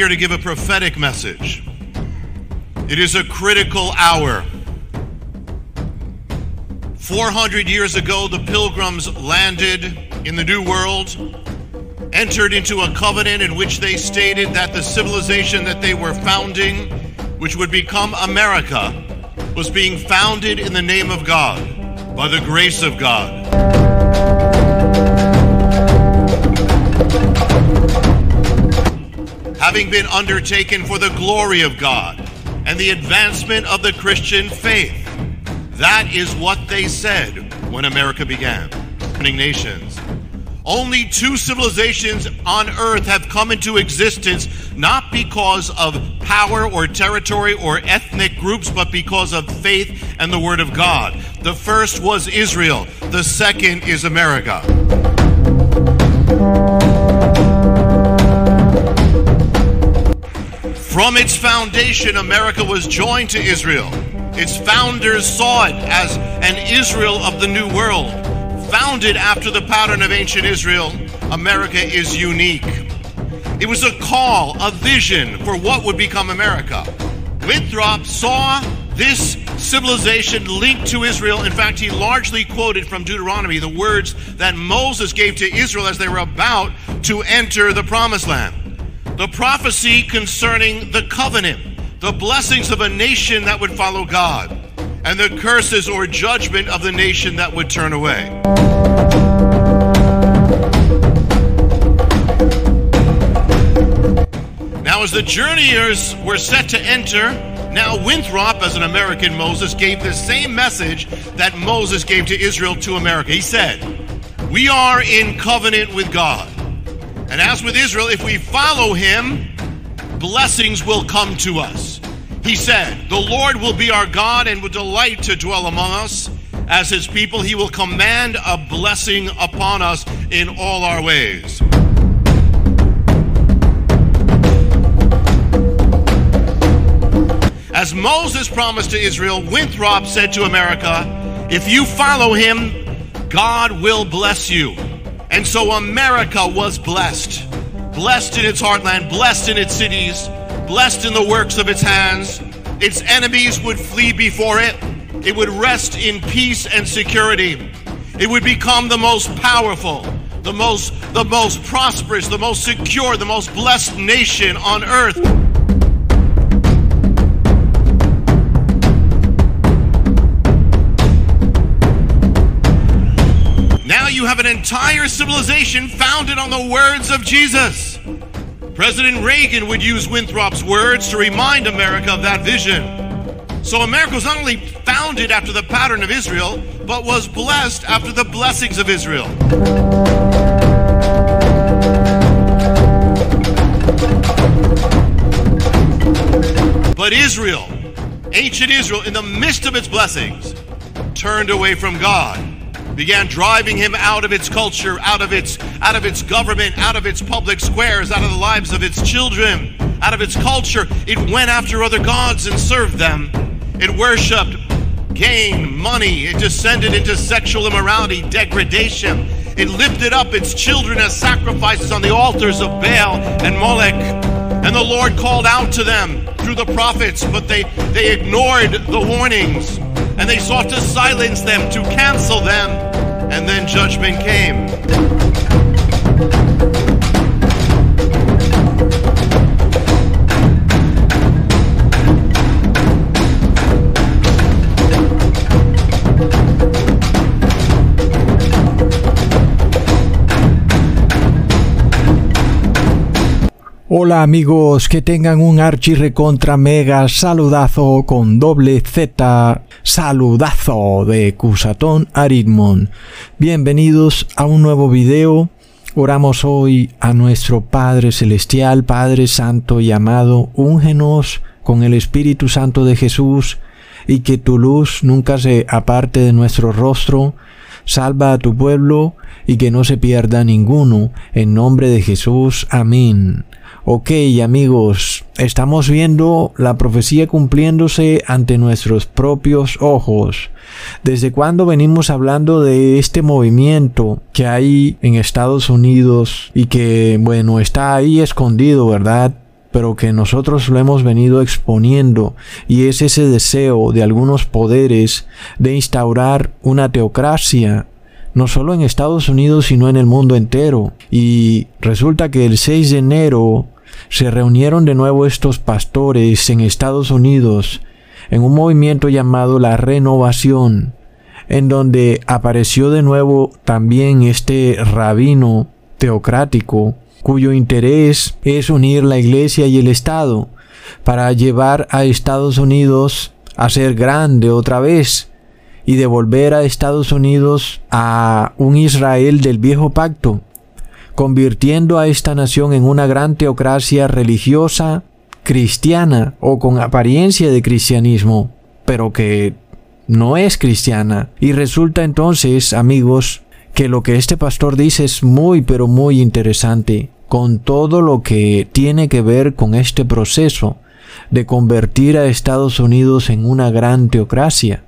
here to give a prophetic message. It is a critical hour. 400 years ago, the pilgrims landed in the New World, entered into a covenant in which they stated that the civilization that they were founding, which would become America, was being founded in the name of God, by the grace of God. Having been undertaken for the glory of God and the advancement of the Christian faith. That is what they said when America began, nations. Only two civilizations on earth have come into existence not because of power or territory or ethnic groups, but because of faith and the Word of God. The first was Israel, the second is America. From its foundation, America was joined to Israel. Its founders saw it as an Israel of the New World. Founded after the pattern of ancient Israel, America is unique. It was a call, a vision for what would become America. Winthrop saw this civilization linked to Israel. In fact, he largely quoted from Deuteronomy the words that Moses gave to Israel as they were about to enter the promised land. The prophecy concerning the covenant, the blessings of a nation that would follow God, and the curses or judgment of the nation that would turn away. Now, as the journeyers were set to enter, now Winthrop, as an American Moses, gave the same message that Moses gave to Israel to America. He said, We are in covenant with God. And as with Israel, if we follow him, blessings will come to us. He said, The Lord will be our God and will delight to dwell among us. As his people, he will command a blessing upon us in all our ways. As Moses promised to Israel, Winthrop said to America, If you follow him, God will bless you. And so America was blessed. Blessed in its heartland, blessed in its cities, blessed in the works of its hands. Its enemies would flee before it. It would rest in peace and security. It would become the most powerful, the most the most prosperous, the most secure, the most blessed nation on earth. Have an entire civilization founded on the words of Jesus. President Reagan would use Winthrop's words to remind America of that vision. So America was not only founded after the pattern of Israel, but was blessed after the blessings of Israel. But Israel, ancient Israel, in the midst of its blessings, turned away from God began driving him out of its culture, out of its out of its government, out of its public squares, out of the lives of its children, out of its culture. It went after other gods and served them. It worshipped gain, money. It descended into sexual immorality, degradation. It lifted up its children as sacrifices on the altars of Baal and Molech. And the Lord called out to them through the prophets, but they, they ignored the warnings and they sought to silence them, to cancel them, and then judgment came. Hola amigos, que tengan un archi recontra mega saludazo con doble Z, saludazo de Cusatón Aritmon. Bienvenidos a un nuevo video. Oramos hoy a nuestro Padre Celestial, Padre Santo y amado, úngenos con el Espíritu Santo de Jesús y que tu luz nunca se aparte de nuestro rostro. Salva a tu pueblo y que no se pierda ninguno. En nombre de Jesús. Amén. Ok amigos, estamos viendo la profecía cumpliéndose ante nuestros propios ojos. ¿Desde cuándo venimos hablando de este movimiento que hay en Estados Unidos y que, bueno, está ahí escondido, ¿verdad? pero que nosotros lo hemos venido exponiendo, y es ese deseo de algunos poderes de instaurar una teocracia, no solo en Estados Unidos, sino en el mundo entero. Y resulta que el 6 de enero se reunieron de nuevo estos pastores en Estados Unidos en un movimiento llamado la renovación, en donde apareció de nuevo también este rabino teocrático, cuyo interés es unir la iglesia y el Estado para llevar a Estados Unidos a ser grande otra vez y devolver a Estados Unidos a un Israel del viejo pacto, convirtiendo a esta nación en una gran teocracia religiosa cristiana o con apariencia de cristianismo, pero que no es cristiana. Y resulta entonces, amigos, que lo que este pastor dice es muy pero muy interesante con todo lo que tiene que ver con este proceso de convertir a Estados Unidos en una gran teocracia.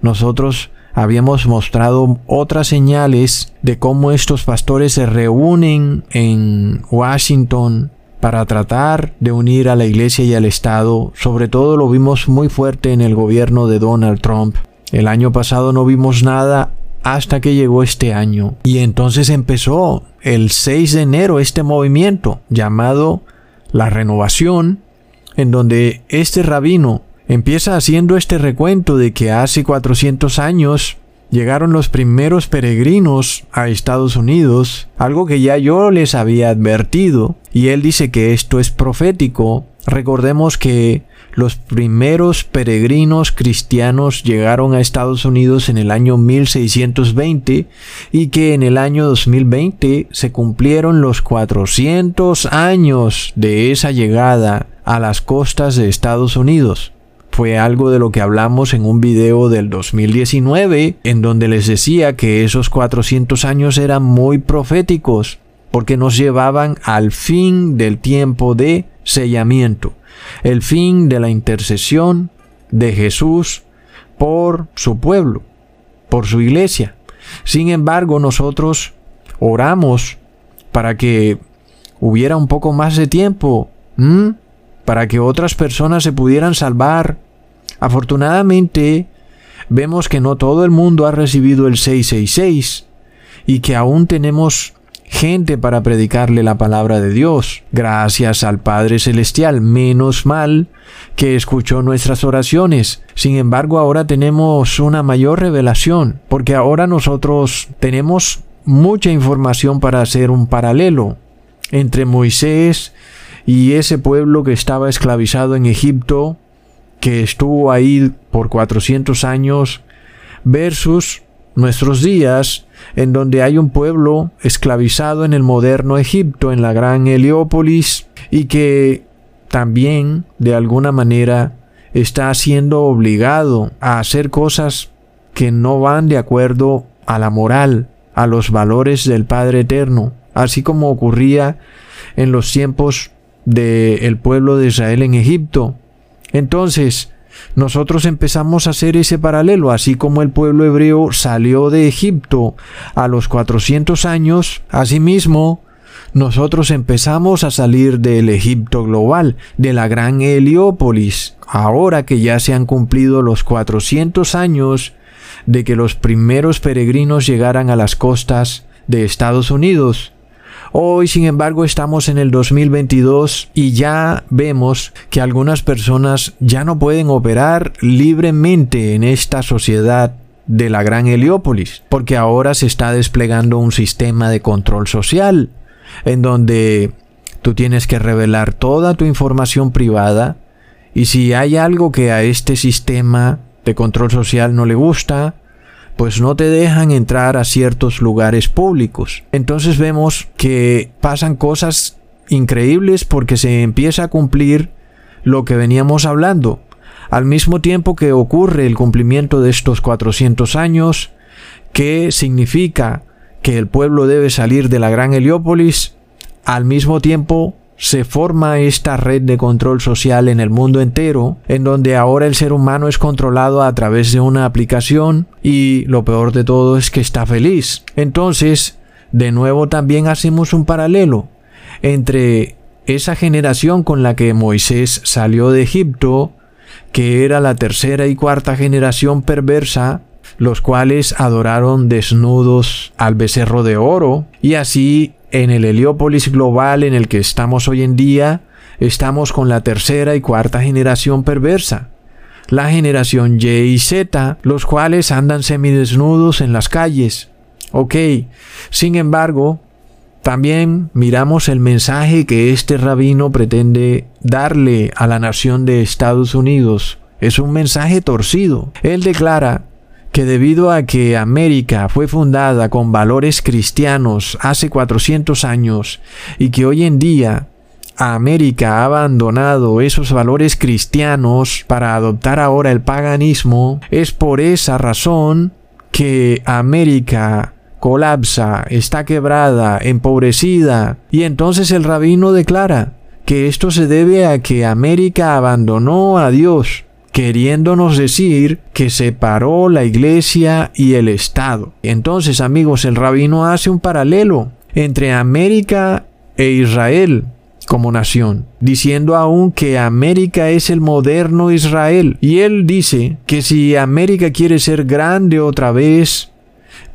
Nosotros habíamos mostrado otras señales de cómo estos pastores se reúnen en Washington para tratar de unir a la iglesia y al Estado. Sobre todo lo vimos muy fuerte en el gobierno de Donald Trump. El año pasado no vimos nada hasta que llegó este año. Y entonces empezó el 6 de enero este movimiento llamado la renovación, en donde este rabino empieza haciendo este recuento de que hace 400 años llegaron los primeros peregrinos a Estados Unidos, algo que ya yo les había advertido, y él dice que esto es profético. Recordemos que los primeros peregrinos cristianos llegaron a Estados Unidos en el año 1620 y que en el año 2020 se cumplieron los 400 años de esa llegada a las costas de Estados Unidos fue algo de lo que hablamos en un video del 2019, en donde les decía que esos 400 años eran muy proféticos, porque nos llevaban al fin del tiempo de sellamiento el fin de la intercesión de Jesús por su pueblo, por su iglesia. Sin embargo, nosotros oramos para que hubiera un poco más de tiempo, para que otras personas se pudieran salvar. Afortunadamente, vemos que no todo el mundo ha recibido el 666 y que aún tenemos gente para predicarle la palabra de Dios. Gracias al Padre Celestial. Menos mal que escuchó nuestras oraciones. Sin embargo, ahora tenemos una mayor revelación, porque ahora nosotros tenemos mucha información para hacer un paralelo entre Moisés y ese pueblo que estaba esclavizado en Egipto, que estuvo ahí por 400 años, versus nuestros días, en donde hay un pueblo esclavizado en el moderno Egipto, en la gran Heliópolis, y que también, de alguna manera, está siendo obligado a hacer cosas que no van de acuerdo a la moral, a los valores del Padre Eterno, así como ocurría en los tiempos del pueblo de Israel en Egipto. Entonces, nosotros empezamos a hacer ese paralelo, así como el pueblo hebreo salió de Egipto a los 400 años, asimismo, nosotros empezamos a salir del Egipto global, de la gran Heliópolis, ahora que ya se han cumplido los 400 años de que los primeros peregrinos llegaran a las costas de Estados Unidos. Hoy, sin embargo, estamos en el 2022 y ya vemos que algunas personas ya no pueden operar libremente en esta sociedad de la gran Heliópolis, porque ahora se está desplegando un sistema de control social, en donde tú tienes que revelar toda tu información privada, y si hay algo que a este sistema de control social no le gusta, pues no te dejan entrar a ciertos lugares públicos. Entonces vemos que pasan cosas increíbles porque se empieza a cumplir lo que veníamos hablando. Al mismo tiempo que ocurre el cumplimiento de estos 400 años, que significa que el pueblo debe salir de la gran Heliópolis, al mismo tiempo se forma esta red de control social en el mundo entero, en donde ahora el ser humano es controlado a través de una aplicación y lo peor de todo es que está feliz. Entonces, de nuevo también hacemos un paralelo entre esa generación con la que Moisés salió de Egipto, que era la tercera y cuarta generación perversa, los cuales adoraron desnudos al becerro de oro, y así en el Heliópolis global en el que estamos hoy en día, estamos con la tercera y cuarta generación perversa, la generación Y y Z, los cuales andan semidesnudos en las calles. Ok, sin embargo, también miramos el mensaje que este rabino pretende darle a la nación de Estados Unidos. Es un mensaje torcido. Él declara que debido a que América fue fundada con valores cristianos hace 400 años y que hoy en día América ha abandonado esos valores cristianos para adoptar ahora el paganismo, es por esa razón que América colapsa, está quebrada, empobrecida, y entonces el rabino declara que esto se debe a que América abandonó a Dios, queriéndonos decir que separó la iglesia y el Estado. Entonces, amigos, el rabino hace un paralelo entre América e Israel como nación, diciendo aún que América es el moderno Israel. Y él dice que si América quiere ser grande otra vez,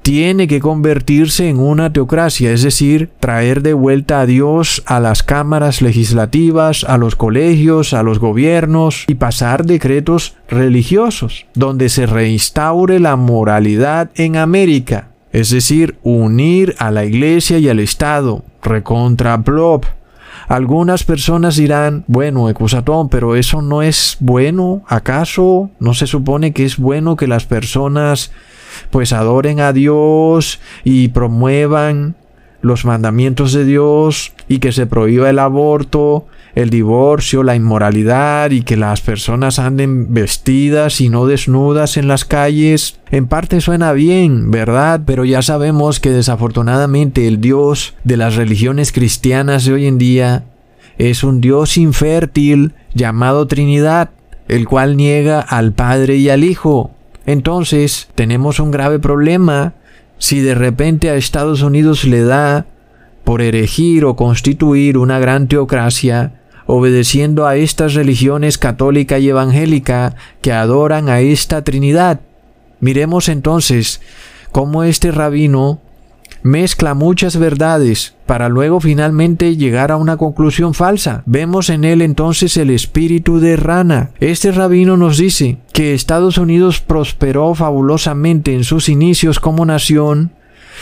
tiene que convertirse en una teocracia, es decir, traer de vuelta a Dios a las cámaras legislativas, a los colegios, a los gobiernos y pasar decretos religiosos, donde se reinstaure la moralidad en América, es decir, unir a la iglesia y al Estado, recontra Blob. Algunas personas dirán, bueno, Ecusatón, pero eso no es bueno. ¿Acaso no se supone que es bueno que las personas pues adoren a Dios y promuevan los mandamientos de Dios y que se prohíba el aborto, el divorcio, la inmoralidad y que las personas anden vestidas y no desnudas en las calles. En parte suena bien, ¿verdad? Pero ya sabemos que desafortunadamente el Dios de las religiones cristianas de hoy en día es un Dios infértil llamado Trinidad, el cual niega al Padre y al Hijo. Entonces, tenemos un grave problema si de repente a Estados Unidos le da por erigir o constituir una gran teocracia, obedeciendo a estas religiones católica y evangélica que adoran a esta Trinidad. Miremos entonces cómo este rabino mezcla muchas verdades para luego finalmente llegar a una conclusión falsa. Vemos en él entonces el espíritu de rana. Este rabino nos dice que Estados Unidos prosperó fabulosamente en sus inicios como nación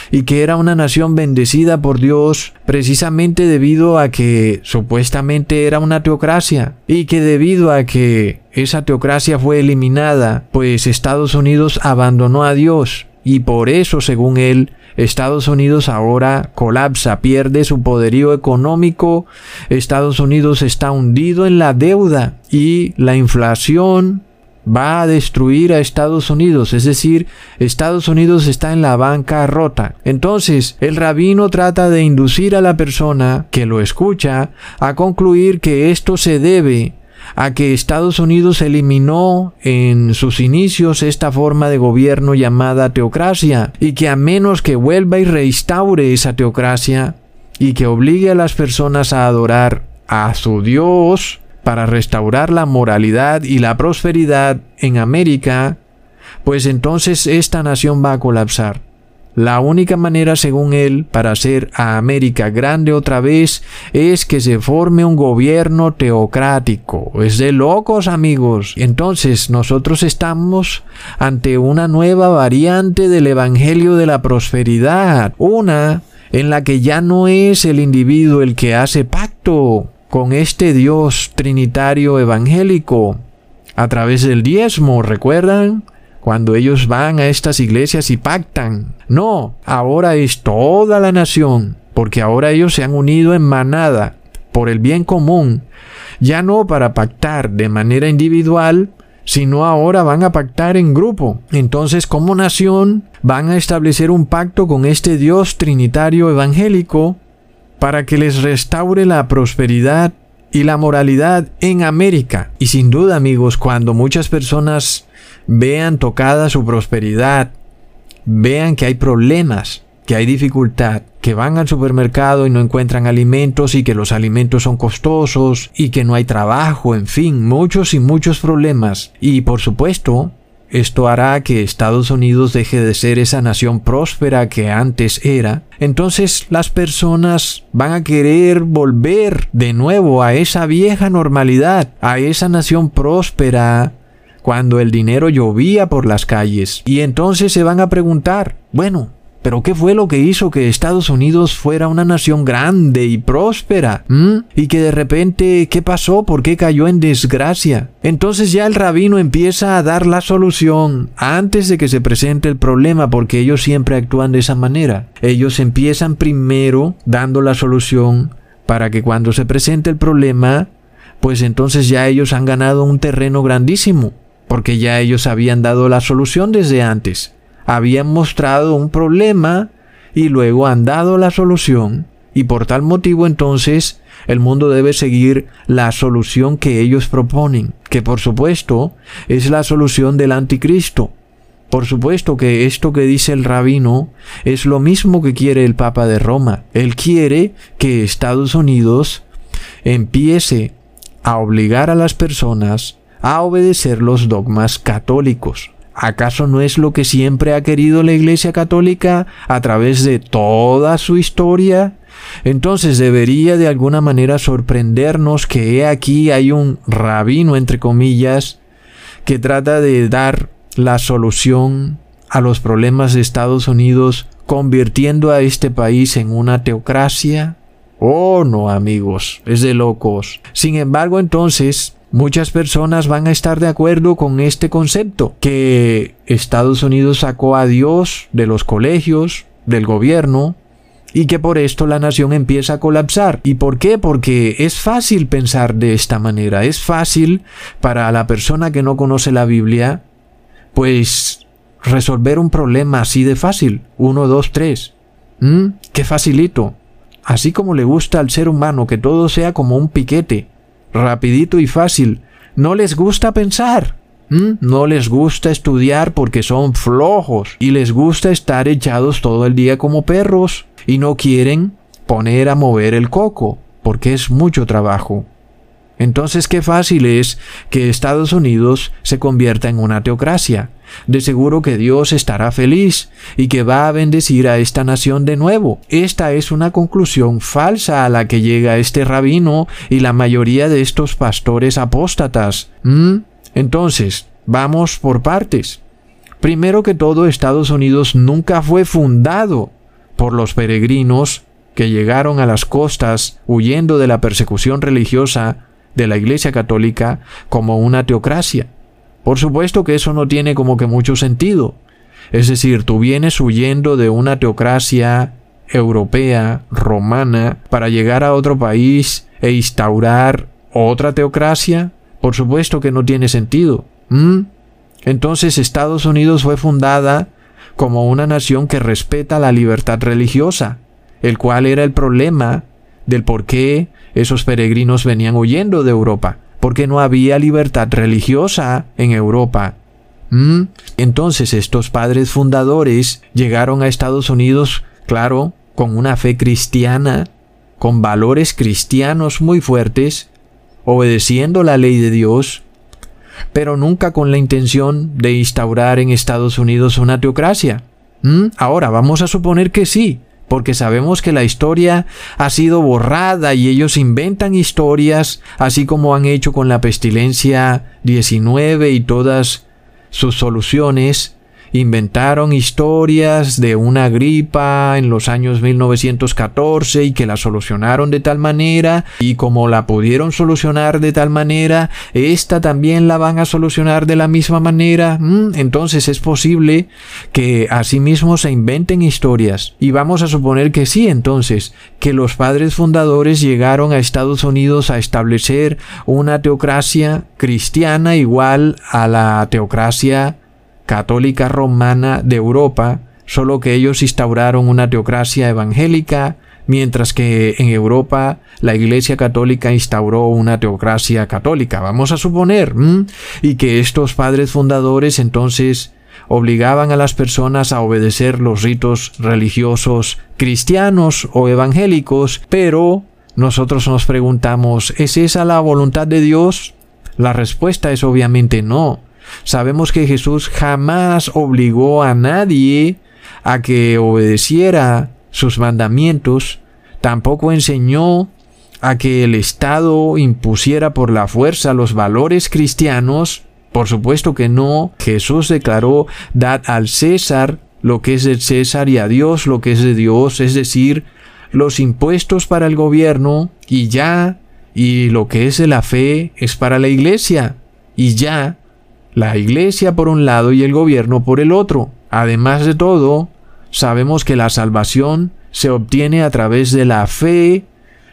y que era una nación bendecida por Dios precisamente debido a que supuestamente era una teocracia y que debido a que esa teocracia fue eliminada, pues Estados Unidos abandonó a Dios y por eso, según él, Estados Unidos ahora colapsa, pierde su poderío económico, Estados Unidos está hundido en la deuda y la inflación va a destruir a Estados Unidos, es decir, Estados Unidos está en la banca rota. Entonces, el rabino trata de inducir a la persona que lo escucha a concluir que esto se debe a que Estados Unidos eliminó en sus inicios esta forma de gobierno llamada teocracia y que a menos que vuelva y reinstaure esa teocracia y que obligue a las personas a adorar a su Dios para restaurar la moralidad y la prosperidad en América, pues entonces esta nación va a colapsar. La única manera, según él, para hacer a América grande otra vez es que se forme un gobierno teocrático. Es de locos, amigos. Entonces, nosotros estamos ante una nueva variante del Evangelio de la Prosperidad. Una en la que ya no es el individuo el que hace pacto con este Dios trinitario evangélico a través del diezmo, ¿recuerdan? Cuando ellos van a estas iglesias y pactan. No, ahora es toda la nación, porque ahora ellos se han unido en manada por el bien común, ya no para pactar de manera individual, sino ahora van a pactar en grupo. Entonces, como nación, van a establecer un pacto con este Dios trinitario evangélico para que les restaure la prosperidad y la moralidad en América. Y sin duda, amigos, cuando muchas personas vean tocada su prosperidad, vean que hay problemas, que hay dificultad, que van al supermercado y no encuentran alimentos y que los alimentos son costosos y que no hay trabajo, en fin, muchos y muchos problemas. Y por supuesto, esto hará que Estados Unidos deje de ser esa nación próspera que antes era. Entonces las personas van a querer volver de nuevo a esa vieja normalidad, a esa nación próspera cuando el dinero llovía por las calles. Y entonces se van a preguntar, bueno, pero ¿qué fue lo que hizo que Estados Unidos fuera una nación grande y próspera? ¿Mm? Y que de repente, ¿qué pasó? ¿Por qué cayó en desgracia? Entonces ya el rabino empieza a dar la solución antes de que se presente el problema porque ellos siempre actúan de esa manera. Ellos empiezan primero dando la solución para que cuando se presente el problema, pues entonces ya ellos han ganado un terreno grandísimo porque ya ellos habían dado la solución desde antes habían mostrado un problema y luego han dado la solución y por tal motivo entonces el mundo debe seguir la solución que ellos proponen, que por supuesto es la solución del anticristo. Por supuesto que esto que dice el rabino es lo mismo que quiere el Papa de Roma. Él quiere que Estados Unidos empiece a obligar a las personas a obedecer los dogmas católicos. ¿Acaso no es lo que siempre ha querido la Iglesia Católica a través de toda su historia? Entonces debería de alguna manera sorprendernos que aquí hay un rabino, entre comillas, que trata de dar la solución a los problemas de Estados Unidos convirtiendo a este país en una teocracia. Oh, no, amigos, es de locos. Sin embargo, entonces, Muchas personas van a estar de acuerdo con este concepto, que Estados Unidos sacó a Dios de los colegios, del gobierno, y que por esto la nación empieza a colapsar. ¿Y por qué? Porque es fácil pensar de esta manera, es fácil para la persona que no conoce la Biblia, pues resolver un problema así de fácil. Uno, dos, tres. ¿Mm? ¡Qué facilito! Así como le gusta al ser humano que todo sea como un piquete rapidito y fácil. No les gusta pensar. No les gusta estudiar porque son flojos y les gusta estar echados todo el día como perros y no quieren poner a mover el coco porque es mucho trabajo. Entonces qué fácil es que Estados Unidos se convierta en una teocracia. De seguro que Dios estará feliz y que va a bendecir a esta nación de nuevo. Esta es una conclusión falsa a la que llega este rabino y la mayoría de estos pastores apóstatas. ¿Mm? Entonces, vamos por partes. Primero que todo, Estados Unidos nunca fue fundado por los peregrinos que llegaron a las costas huyendo de la persecución religiosa de la Iglesia Católica como una teocracia. Por supuesto que eso no tiene como que mucho sentido. Es decir, tú vienes huyendo de una teocracia europea, romana, para llegar a otro país e instaurar otra teocracia. Por supuesto que no tiene sentido. ¿Mm? Entonces Estados Unidos fue fundada como una nación que respeta la libertad religiosa, el cual era el problema del por qué esos peregrinos venían huyendo de Europa, porque no había libertad religiosa en Europa. ¿Mm? Entonces estos padres fundadores llegaron a Estados Unidos, claro, con una fe cristiana, con valores cristianos muy fuertes, obedeciendo la ley de Dios, pero nunca con la intención de instaurar en Estados Unidos una teocracia. ¿Mm? Ahora vamos a suponer que sí, porque sabemos que la historia ha sido borrada y ellos inventan historias, así como han hecho con la pestilencia 19 y todas sus soluciones, inventaron historias de una gripa en los años 1914 y que la solucionaron de tal manera y como la pudieron solucionar de tal manera, esta también la van a solucionar de la misma manera. Mm, entonces es posible que asimismo se inventen historias y vamos a suponer que sí entonces, que los padres fundadores llegaron a Estados Unidos a establecer una teocracia cristiana igual a la teocracia católica romana de Europa, solo que ellos instauraron una teocracia evangélica, mientras que en Europa la Iglesia Católica instauró una teocracia católica, vamos a suponer, y que estos padres fundadores entonces obligaban a las personas a obedecer los ritos religiosos cristianos o evangélicos, pero nosotros nos preguntamos, ¿es esa la voluntad de Dios? La respuesta es obviamente no. Sabemos que Jesús jamás obligó a nadie a que obedeciera sus mandamientos, tampoco enseñó a que el Estado impusiera por la fuerza los valores cristianos. Por supuesto que no. Jesús declaró, dad al César lo que es de César y a Dios lo que es de Dios, es decir, los impuestos para el gobierno y ya, y lo que es de la fe es para la iglesia y ya, la iglesia por un lado y el gobierno por el otro. Además de todo, sabemos que la salvación se obtiene a través de la fe,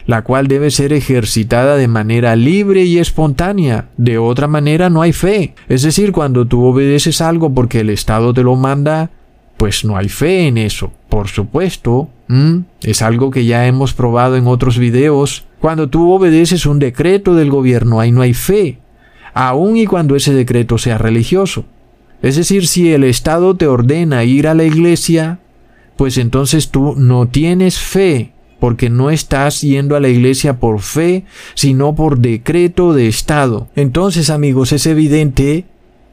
la cual debe ser ejercitada de manera libre y espontánea. De otra manera no hay fe. Es decir, cuando tú obedeces algo porque el Estado te lo manda, pues no hay fe en eso. Por supuesto, es algo que ya hemos probado en otros videos. Cuando tú obedeces un decreto del gobierno, ahí no hay fe, aun y cuando ese decreto sea religioso. Es decir, si el Estado te ordena ir a la iglesia, pues entonces tú no tienes fe, porque no estás yendo a la iglesia por fe, sino por decreto de Estado. Entonces, amigos, es evidente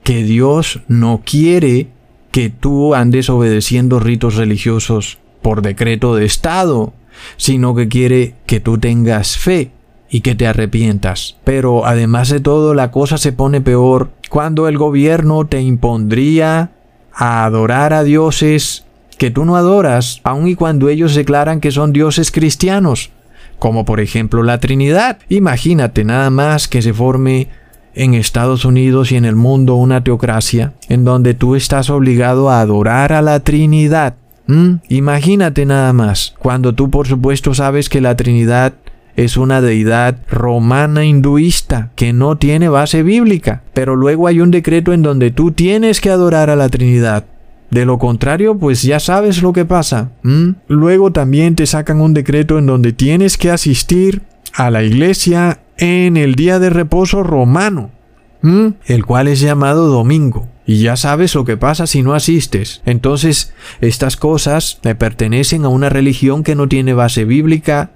que Dios no quiere que tú andes obedeciendo ritos religiosos por decreto de Estado, sino que quiere que tú tengas fe y que te arrepientas. Pero además de todo, la cosa se pone peor cuando el gobierno te impondría a adorar a dioses que tú no adoras, aun y cuando ellos declaran que son dioses cristianos, como por ejemplo la Trinidad. Imagínate nada más que se forme en Estados Unidos y en el mundo una teocracia en donde tú estás obligado a adorar a la Trinidad. ¿Mm? Imagínate nada más, cuando tú por supuesto sabes que la Trinidad es una deidad romana hinduista que no tiene base bíblica, pero luego hay un decreto en donde tú tienes que adorar a la Trinidad. De lo contrario, pues ya sabes lo que pasa. Luego también te sacan un decreto en donde tienes que asistir a la iglesia en el día de reposo romano, el cual es llamado domingo. Y ya sabes lo que pasa si no asistes. Entonces, estas cosas le pertenecen a una religión que no tiene base bíblica,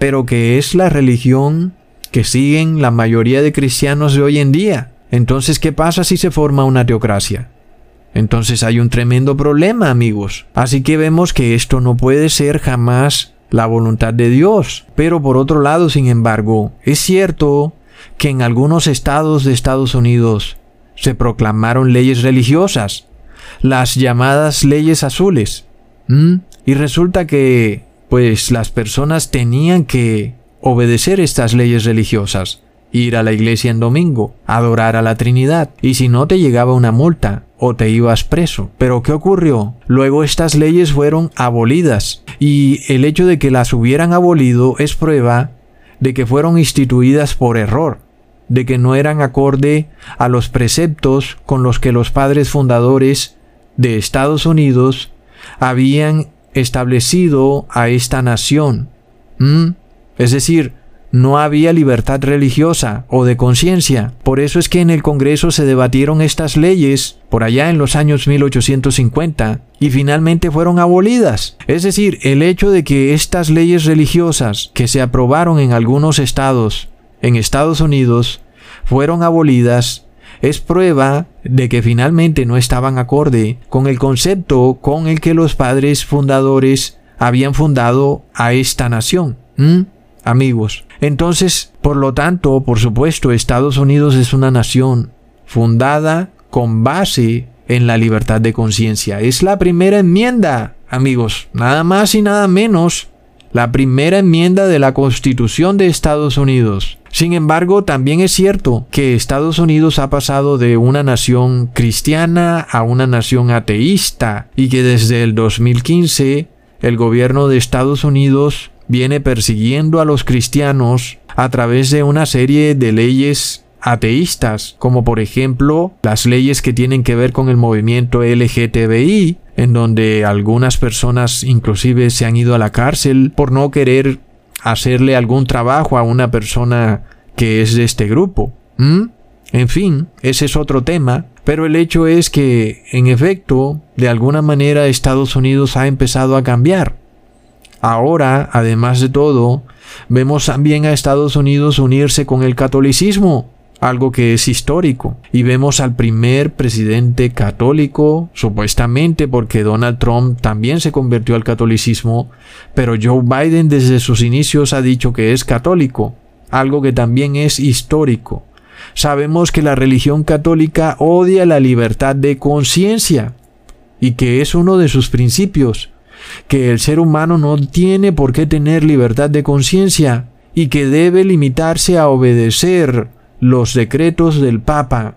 pero que es la religión que siguen la mayoría de cristianos de hoy en día. Entonces, ¿qué pasa si se forma una teocracia? Entonces hay un tremendo problema, amigos. Así que vemos que esto no puede ser jamás la voluntad de Dios. Pero por otro lado, sin embargo, es cierto que en algunos estados de Estados Unidos se proclamaron leyes religiosas, las llamadas leyes azules. Y resulta que, pues, las personas tenían que obedecer estas leyes religiosas ir a la iglesia en domingo, adorar a la Trinidad, y si no te llegaba una multa o te ibas preso. Pero ¿qué ocurrió? Luego estas leyes fueron abolidas, y el hecho de que las hubieran abolido es prueba de que fueron instituidas por error, de que no eran acorde a los preceptos con los que los padres fundadores de Estados Unidos habían establecido a esta nación. Es decir, no había libertad religiosa o de conciencia. Por eso es que en el Congreso se debatieron estas leyes por allá en los años 1850 y finalmente fueron abolidas. Es decir, el hecho de que estas leyes religiosas que se aprobaron en algunos estados en Estados Unidos fueron abolidas es prueba de que finalmente no estaban acorde con el concepto con el que los padres fundadores habían fundado a esta nación. Amigos, entonces, por lo tanto, por supuesto, Estados Unidos es una nación fundada con base en la libertad de conciencia. Es la primera enmienda, amigos, nada más y nada menos. La primera enmienda de la Constitución de Estados Unidos. Sin embargo, también es cierto que Estados Unidos ha pasado de una nación cristiana a una nación ateísta y que desde el 2015 el gobierno de Estados Unidos viene persiguiendo a los cristianos a través de una serie de leyes ateístas, como por ejemplo las leyes que tienen que ver con el movimiento LGTBI, en donde algunas personas inclusive se han ido a la cárcel por no querer hacerle algún trabajo a una persona que es de este grupo. En fin, ese es otro tema. Pero el hecho es que, en efecto, de alguna manera Estados Unidos ha empezado a cambiar. Ahora, además de todo, vemos también a Estados Unidos unirse con el catolicismo, algo que es histórico. Y vemos al primer presidente católico, supuestamente porque Donald Trump también se convirtió al catolicismo, pero Joe Biden desde sus inicios ha dicho que es católico, algo que también es histórico. Sabemos que la religión católica odia la libertad de conciencia y que es uno de sus principios, que el ser humano no tiene por qué tener libertad de conciencia y que debe limitarse a obedecer los decretos del Papa,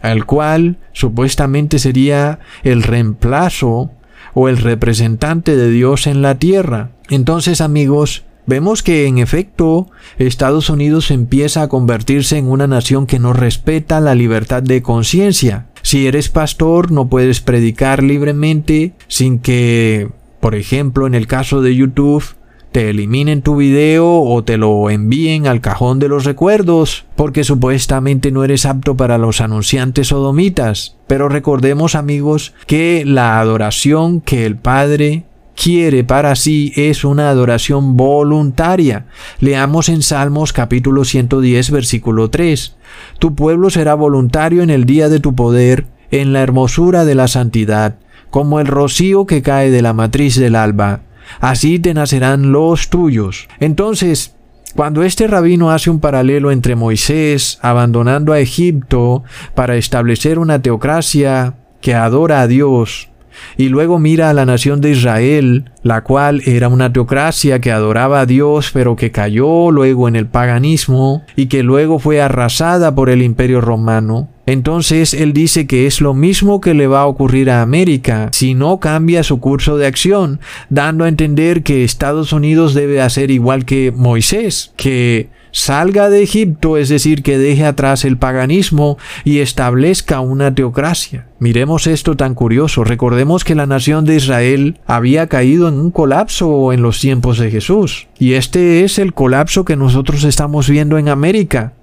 al cual supuestamente sería el reemplazo o el representante de Dios en la tierra. Entonces, amigos, vemos que en efecto Estados Unidos empieza a convertirse en una nación que no respeta la libertad de conciencia. Si eres pastor, no puedes predicar libremente sin que, por ejemplo, en el caso de YouTube, te eliminen tu video o te lo envíen al cajón de los recuerdos, porque supuestamente no eres apto para los anunciantes sodomitas. Pero recordemos amigos que la adoración que el Padre quiere para sí es una adoración voluntaria. Leamos en Salmos capítulo 110 versículo 3. Tu pueblo será voluntario en el día de tu poder, en la hermosura de la santidad, como el rocío que cae de la matriz del alba así te nacerán los tuyos. Entonces, cuando este rabino hace un paralelo entre Moisés abandonando a Egipto para establecer una teocracia que adora a Dios, y luego mira a la nación de Israel, la cual era una teocracia que adoraba a Dios pero que cayó luego en el paganismo y que luego fue arrasada por el imperio romano. Entonces él dice que es lo mismo que le va a ocurrir a América si no cambia su curso de acción, dando a entender que Estados Unidos debe hacer igual que Moisés, que salga de Egipto, es decir, que deje atrás el paganismo y establezca una teocracia. Miremos esto tan curioso. Recordemos que la nación de Israel había caído en un colapso en los tiempos de Jesús. Y este es el colapso que nosotros estamos viendo en América.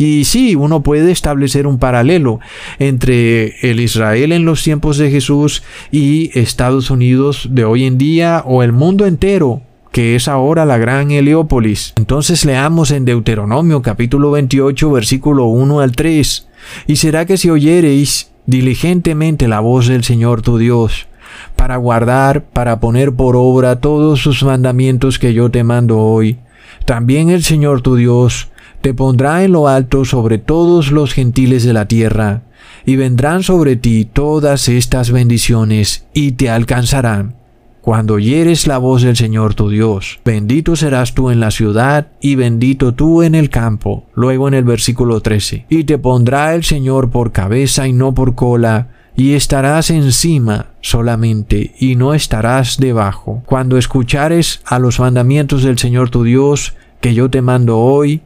Y sí, uno puede establecer un paralelo entre el Israel en los tiempos de Jesús y Estados Unidos de hoy en día o el mundo entero que es ahora la gran Heliópolis. Entonces leamos en Deuteronomio capítulo 28 versículo 1 al 3. Y será que si oyereis diligentemente la voz del Señor tu Dios, para guardar, para poner por obra todos sus mandamientos que yo te mando hoy, también el Señor tu Dios te pondrá en lo alto sobre todos los gentiles de la tierra, y vendrán sobre ti todas estas bendiciones, y te alcanzarán cuando oyeres la voz del Señor tu Dios, bendito serás tú en la ciudad y bendito tú en el campo. Luego en el versículo 13, y te pondrá el Señor por cabeza y no por cola, y estarás encima solamente y no estarás debajo. Cuando escuchares a los mandamientos del Señor tu Dios, que yo te mando hoy,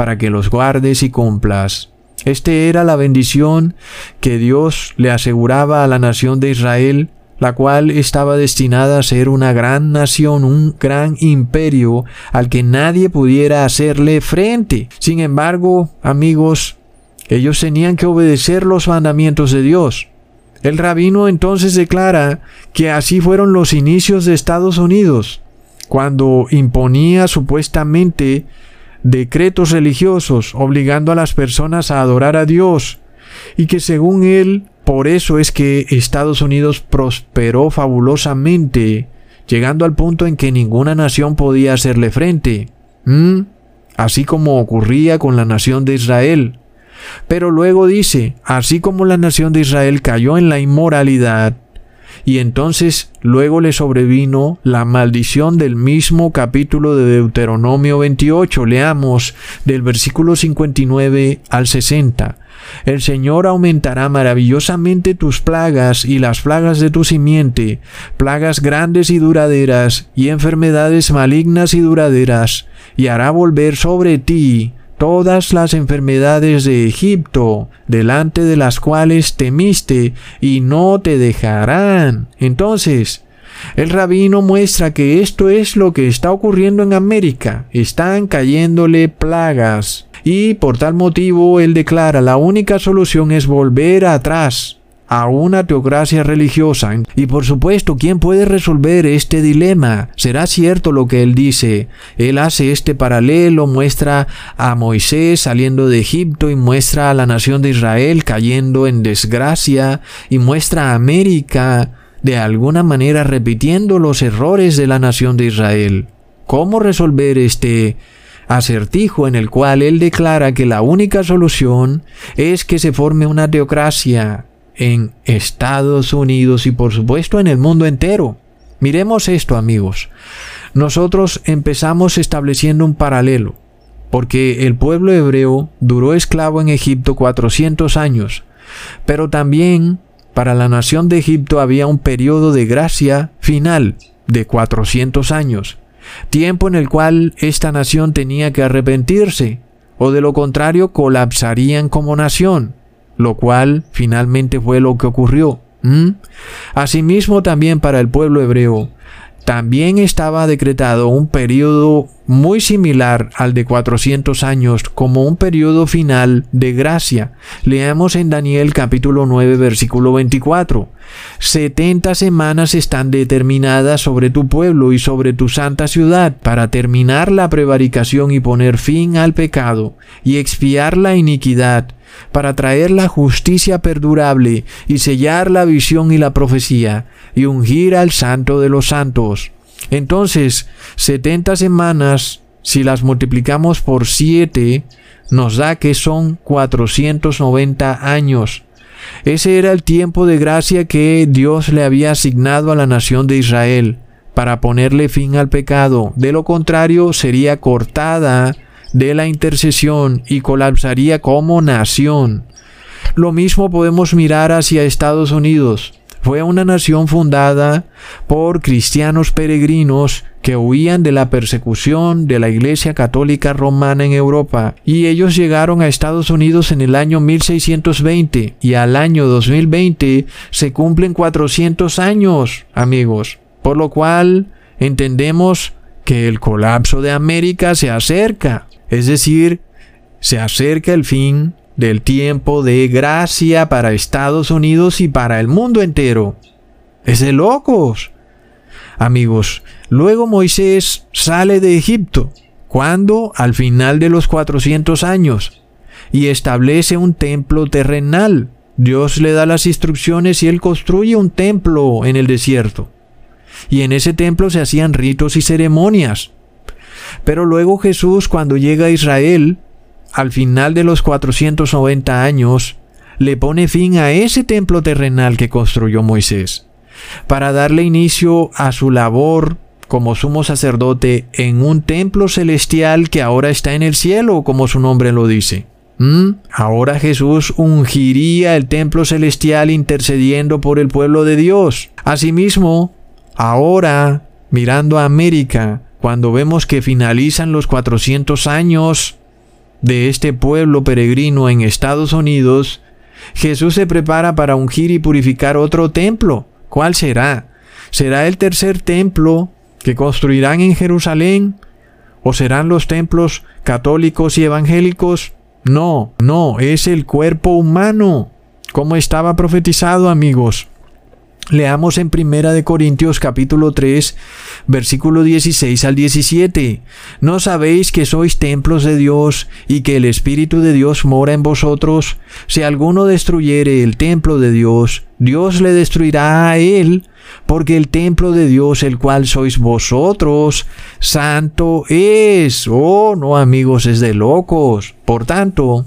para que los guardes y cumplas. Este era la bendición que Dios le aseguraba a la nación de Israel la cual estaba destinada a ser una gran nación, un gran imperio al que nadie pudiera hacerle frente. Sin embargo, amigos, ellos tenían que obedecer los mandamientos de Dios. El rabino entonces declara que así fueron los inicios de Estados Unidos, cuando imponía supuestamente decretos religiosos obligando a las personas a adorar a Dios, y que según él por eso es que Estados Unidos prosperó fabulosamente, llegando al punto en que ninguna nación podía hacerle frente, así como ocurría con la nación de Israel. Pero luego dice, así como la nación de Israel cayó en la inmoralidad, y entonces luego le sobrevino la maldición del mismo capítulo de Deuteronomio 28. Leamos del versículo 59 al 60. El Señor aumentará maravillosamente tus plagas y las plagas de tu simiente, plagas grandes y duraderas, y enfermedades malignas y duraderas, y hará volver sobre ti todas las enfermedades de Egipto, delante de las cuales temiste, y no te dejarán. Entonces, el rabino muestra que esto es lo que está ocurriendo en América. Están cayéndole plagas. Y por tal motivo él declara la única solución es volver atrás a una teocracia religiosa. Y por supuesto, ¿quién puede resolver este dilema? ¿Será cierto lo que él dice? Él hace este paralelo, muestra a Moisés saliendo de Egipto y muestra a la nación de Israel cayendo en desgracia y muestra a América de alguna manera repitiendo los errores de la nación de Israel. ¿Cómo resolver este acertijo en el cual él declara que la única solución es que se forme una teocracia en Estados Unidos y por supuesto en el mundo entero. Miremos esto amigos. Nosotros empezamos estableciendo un paralelo, porque el pueblo hebreo duró esclavo en Egipto 400 años, pero también para la nación de Egipto había un periodo de gracia final de 400 años, tiempo en el cual esta nación tenía que arrepentirse, o de lo contrario colapsarían como nación lo cual finalmente fue lo que ocurrió. Asimismo también para el pueblo hebreo, también estaba decretado un periodo muy similar al de 400 años como un periodo final de gracia. Leamos en Daniel capítulo 9 versículo 24. 70 semanas están determinadas sobre tu pueblo y sobre tu santa ciudad para terminar la prevaricación y poner fin al pecado y expiar la iniquidad para traer la justicia perdurable y sellar la visión y la profecía y ungir al santo de los santos. Entonces, setenta semanas, si las multiplicamos por siete, nos da que son 490 años. Ese era el tiempo de gracia que Dios le había asignado a la nación de Israel para ponerle fin al pecado. De lo contrario, sería cortada de la intercesión y colapsaría como nación. Lo mismo podemos mirar hacia Estados Unidos. Fue una nación fundada por cristianos peregrinos que huían de la persecución de la Iglesia Católica Romana en Europa y ellos llegaron a Estados Unidos en el año 1620 y al año 2020 se cumplen 400 años, amigos, por lo cual entendemos que el colapso de América se acerca. Es decir, se acerca el fin del tiempo de gracia para Estados Unidos y para el mundo entero. Es de locos. Amigos, luego Moisés sale de Egipto, cuando al final de los 400 años, y establece un templo terrenal. Dios le da las instrucciones y él construye un templo en el desierto. Y en ese templo se hacían ritos y ceremonias. Pero luego Jesús, cuando llega a Israel, al final de los 490 años, le pone fin a ese templo terrenal que construyó Moisés, para darle inicio a su labor como sumo sacerdote en un templo celestial que ahora está en el cielo, como su nombre lo dice. ¿Mm? Ahora Jesús ungiría el templo celestial intercediendo por el pueblo de Dios. Asimismo, ahora, mirando a América, cuando vemos que finalizan los 400 años de este pueblo peregrino en Estados Unidos, Jesús se prepara para ungir y purificar otro templo. ¿Cuál será? ¿Será el tercer templo que construirán en Jerusalén? ¿O serán los templos católicos y evangélicos? No, no, es el cuerpo humano, como estaba profetizado, amigos. Leamos en Primera de Corintios capítulo 3, versículo 16 al 17. ¿No sabéis que sois templos de Dios y que el Espíritu de Dios mora en vosotros? Si alguno destruyere el templo de Dios, Dios le destruirá a él, porque el templo de Dios, el cual sois vosotros, santo es. Oh, no amigos, es de locos. Por tanto,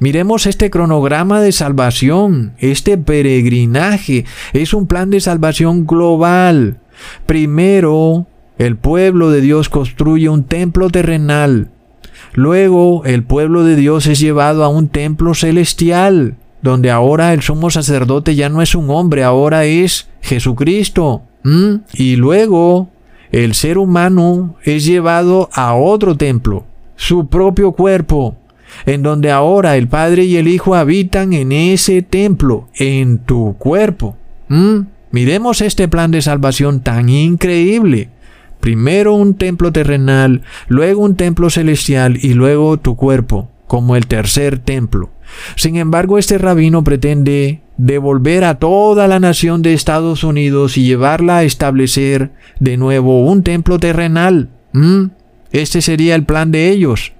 Miremos este cronograma de salvación, este peregrinaje, es un plan de salvación global. Primero, el pueblo de Dios construye un templo terrenal. Luego, el pueblo de Dios es llevado a un templo celestial, donde ahora el sumo sacerdote ya no es un hombre, ahora es Jesucristo. Y luego, el ser humano es llevado a otro templo, su propio cuerpo, en donde ahora el Padre y el Hijo habitan en ese templo, en tu cuerpo. ¿Mm? Miremos este plan de salvación tan increíble. Primero un templo terrenal, luego un templo celestial y luego tu cuerpo. como el tercer templo. Sin embargo, este rabino pretende devolver a toda la nación de Estados Unidos y llevarla a establecer de nuevo un templo terrenal. ¿Mm? Este sería el plan de ellos.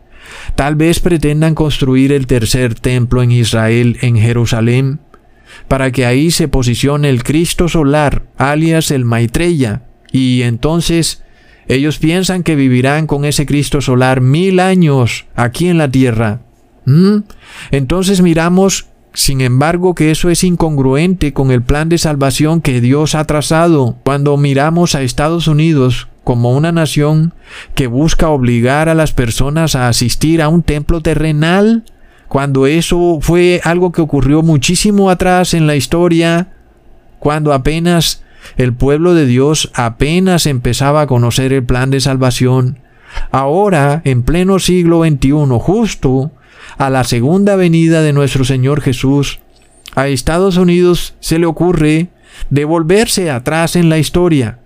Tal vez pretendan construir el tercer templo en Israel, en Jerusalén, para que ahí se posicione el Cristo solar, alias el Maitreya, y entonces ellos piensan que vivirán con ese Cristo solar mil años aquí en la tierra. ¿Mm? Entonces miramos, sin embargo, que eso es incongruente con el plan de salvación que Dios ha trazado. Cuando miramos a Estados Unidos como una nación que busca obligar a las personas a asistir a un templo terrenal, cuando eso fue algo que ocurrió muchísimo atrás en la historia, cuando apenas el pueblo de Dios apenas empezaba a conocer el plan de salvación, ahora, en pleno siglo XXI, justo a la segunda venida de nuestro Señor Jesús, a Estados Unidos se le ocurre devolverse atrás en la historia,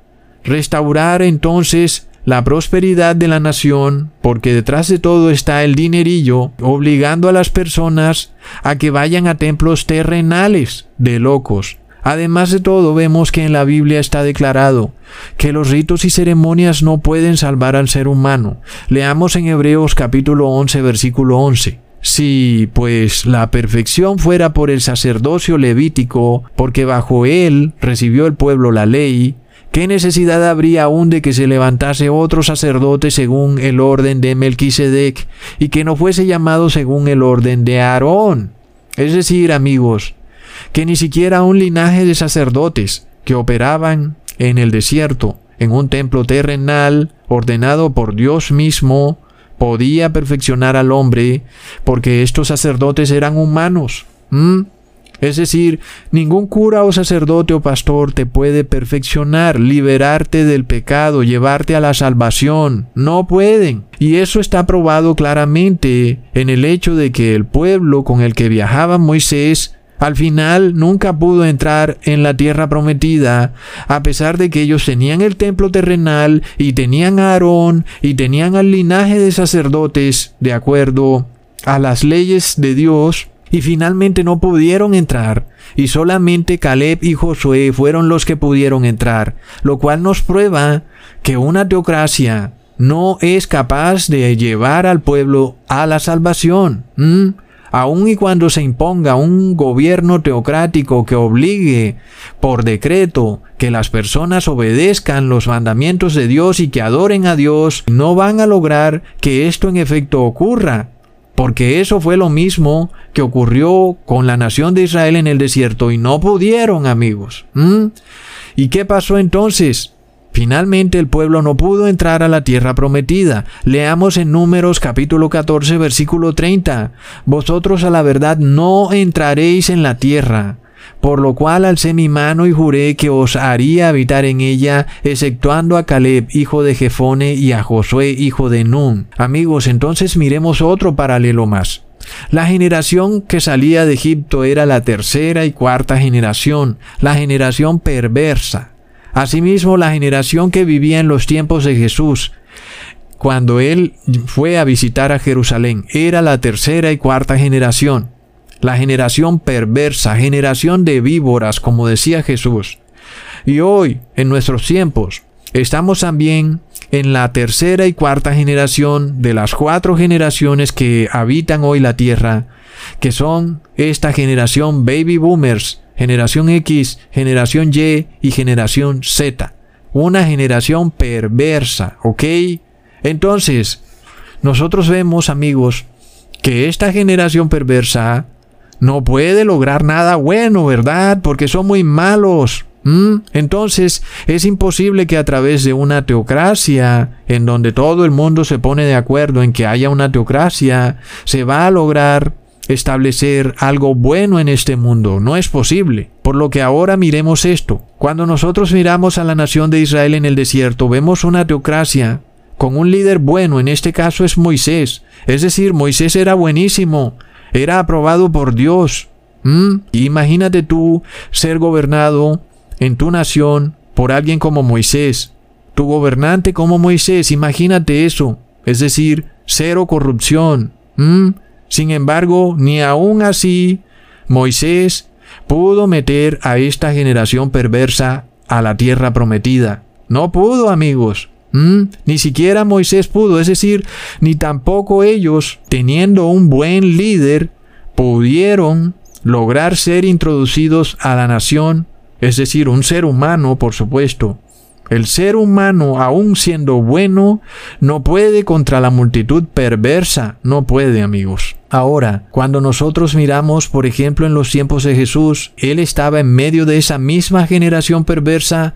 restaurar entonces la prosperidad de la nación, porque detrás de todo está el dinerillo, obligando a las personas a que vayan a templos terrenales de locos. Además de todo, vemos que en la Biblia está declarado que los ritos y ceremonias no pueden salvar al ser humano. Leamos en Hebreos capítulo 11, versículo 11. Si, pues, la perfección fuera por el sacerdocio levítico, porque bajo él recibió el pueblo la ley, ¿qué necesidad habría aún de que se levantase otro sacerdote según el orden de Melquisedec y que no fuese llamado según el orden de Aarón? Es decir, amigos, que ni siquiera un linaje de sacerdotes que operaban en el desierto, en un templo terrenal ordenado por Dios mismo, podía perfeccionar al hombre porque estos sacerdotes eran humanos. Es decir, ningún cura o sacerdote o pastor te puede perfeccionar, liberarte del pecado, llevarte a la salvación. No pueden. Y eso está probado claramente en el hecho de que el pueblo con el que viajaba Moisés al final nunca pudo entrar en la tierra prometida, a pesar de que ellos tenían el templo terrenal y tenían a Aarón y tenían al linaje de sacerdotes de acuerdo a las leyes de Dios, y finalmente no pudieron entrar, y solamente Caleb y Josué fueron los que pudieron entrar, lo cual nos prueba que una teocracia no es capaz de llevar al pueblo a la salvación aun y cuando se imponga un gobierno teocrático que obligue por decreto que las personas obedezcan los mandamientos de Dios y que adoren a Dios, no van a lograr que esto en efecto ocurra. Porque eso fue lo mismo que ocurrió con la nación de Israel en el desierto y no pudieron, amigos. ¿Y qué pasó entonces? Finalmente el pueblo no pudo entrar a la tierra prometida. Leamos en Números capítulo 14 versículo 30. Vosotros a la verdad no entraréis en la tierra. Por lo cual alcé mi mano y juré que os haría habitar en ella, exceptuando a Caleb, hijo de Jefone, y a Josué, hijo de Nun. Amigos, entonces miremos otro paralelo más. La generación que salía de Egipto era la tercera y cuarta generación, la generación perversa. Asimismo, la generación que vivía en los tiempos de Jesús, cuando él fue a visitar a Jerusalén, era la tercera y cuarta generación. La generación perversa, generación de víboras, como decía Jesús. Y hoy, en nuestros tiempos, estamos también en la tercera y cuarta generación de las cuatro generaciones que habitan hoy la tierra, que son esta generación baby boomers, generación X, generación Y y generación Z. Una generación perversa, ¿ok? Entonces, nosotros vemos, amigos, que esta generación perversa no puede lograr nada bueno, ¿verdad? Porque son muy malos. Entonces, es imposible que a través de una teocracia, en donde todo el mundo se pone de acuerdo en que haya una teocracia, se va a lograr establecer algo bueno en este mundo. No es posible. Por lo que ahora miremos esto. Cuando nosotros miramos a la nación de Israel en el desierto, vemos una teocracia con un líder bueno, en este caso es Moisés. Es decir, Moisés era buenísimo, era aprobado por Dios. ¿Mm? Imagínate tú ser gobernado en tu nación por alguien como Moisés. Tu gobernante como Moisés, imagínate eso. Es decir, cero corrupción. ¿Mm? Sin embargo, ni aún así Moisés pudo meter a esta generación perversa a la tierra prometida. No pudo, amigos. ¿Mm? Ni siquiera Moisés pudo, es decir, ni tampoco ellos, teniendo un buen líder, pudieron lograr ser introducidos a la nación, es decir, un ser humano, por supuesto. El ser humano, aun siendo bueno, no puede contra la multitud perversa, no puede, amigos. Ahora, cuando nosotros miramos, por ejemplo, en los tiempos de Jesús, Él estaba en medio de esa misma generación perversa,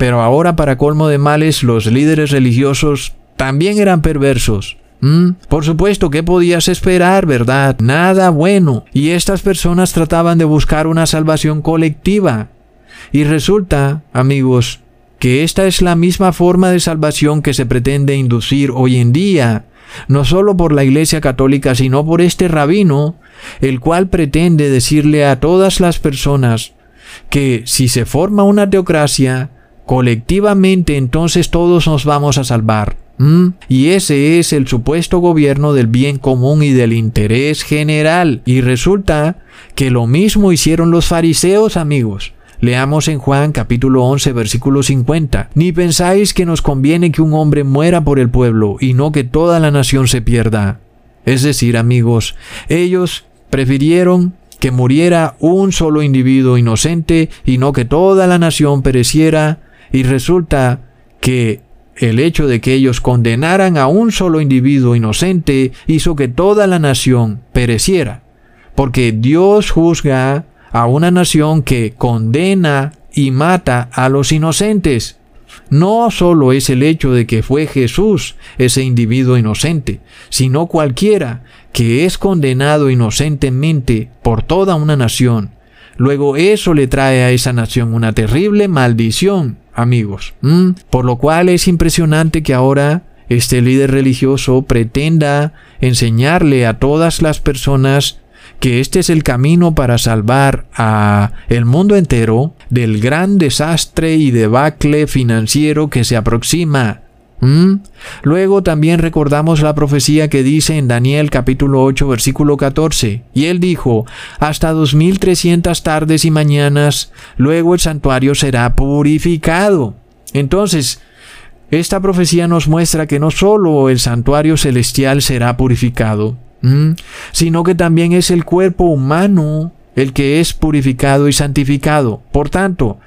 pero ahora para colmo de males los líderes religiosos también eran perversos. ¿Mm? Por supuesto, ¿qué podías esperar, verdad? Nada bueno. Y estas personas trataban de buscar una salvación colectiva. Y resulta, amigos, que esta es la misma forma de salvación que se pretende inducir hoy en día, no solo por la Iglesia Católica, sino por este rabino, el cual pretende decirle a todas las personas que si se forma una teocracia, colectivamente entonces todos nos vamos a salvar. Y ese es el supuesto gobierno del bien común y del interés general. Y resulta que lo mismo hicieron los fariseos, amigos. Leamos en Juan capítulo 11 versículo 50. Ni pensáis que nos conviene que un hombre muera por el pueblo y no que toda la nación se pierda. Es decir, amigos, ellos prefirieron que muriera un solo individuo inocente y no que toda la nación pereciera y resulta que el hecho de que ellos condenaran a un solo individuo inocente hizo que toda la nación pereciera. Porque Dios juzga a una nación que condena y mata a los inocentes. No solo es el hecho de que fue Jesús ese individuo inocente, sino cualquiera que es condenado inocentemente por toda una nación. Luego eso le trae a esa nación una terrible maldición amigos. Por lo cual es impresionante que ahora este líder religioso pretenda enseñarle a todas las personas que este es el camino para salvar a el mundo entero del gran desastre y debacle financiero que se aproxima ¿Mm? Luego también recordamos la profecía que dice en Daniel capítulo 8 versículo 14, y él dijo, hasta dos mil trescientas tardes y mañanas, luego el santuario será purificado. Entonces, esta profecía nos muestra que no solo el santuario celestial será purificado, sino que también es el cuerpo humano el que es purificado y santificado. Por tanto,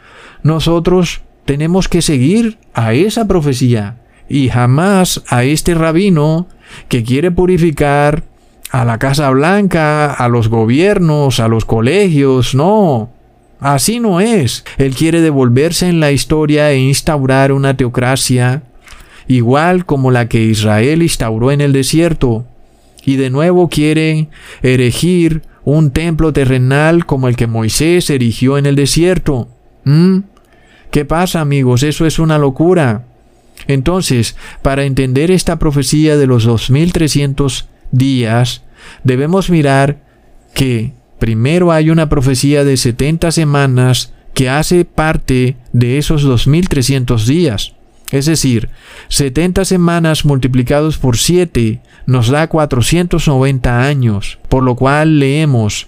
nosotros tenemos que seguir a esa profecía y jamás a este rabino que quiere purificar a la Casa Blanca, a los gobiernos, a los colegios, no. Así no es. Él quiere devolverse en la historia e instaurar una teocracia igual como la que Israel instauró en el desierto. Y de nuevo quiere erigir un templo terrenal como el que Moisés erigió en el desierto. ¿Mm? ¿Qué pasa amigos? Eso es una locura. Entonces, para entender esta profecía de los 2300 días, debemos mirar que primero hay una profecía de 70 semanas que hace parte de esos 2300 días. Es decir, 70 semanas multiplicados por 7 nos da 490 años, por lo cual leemos,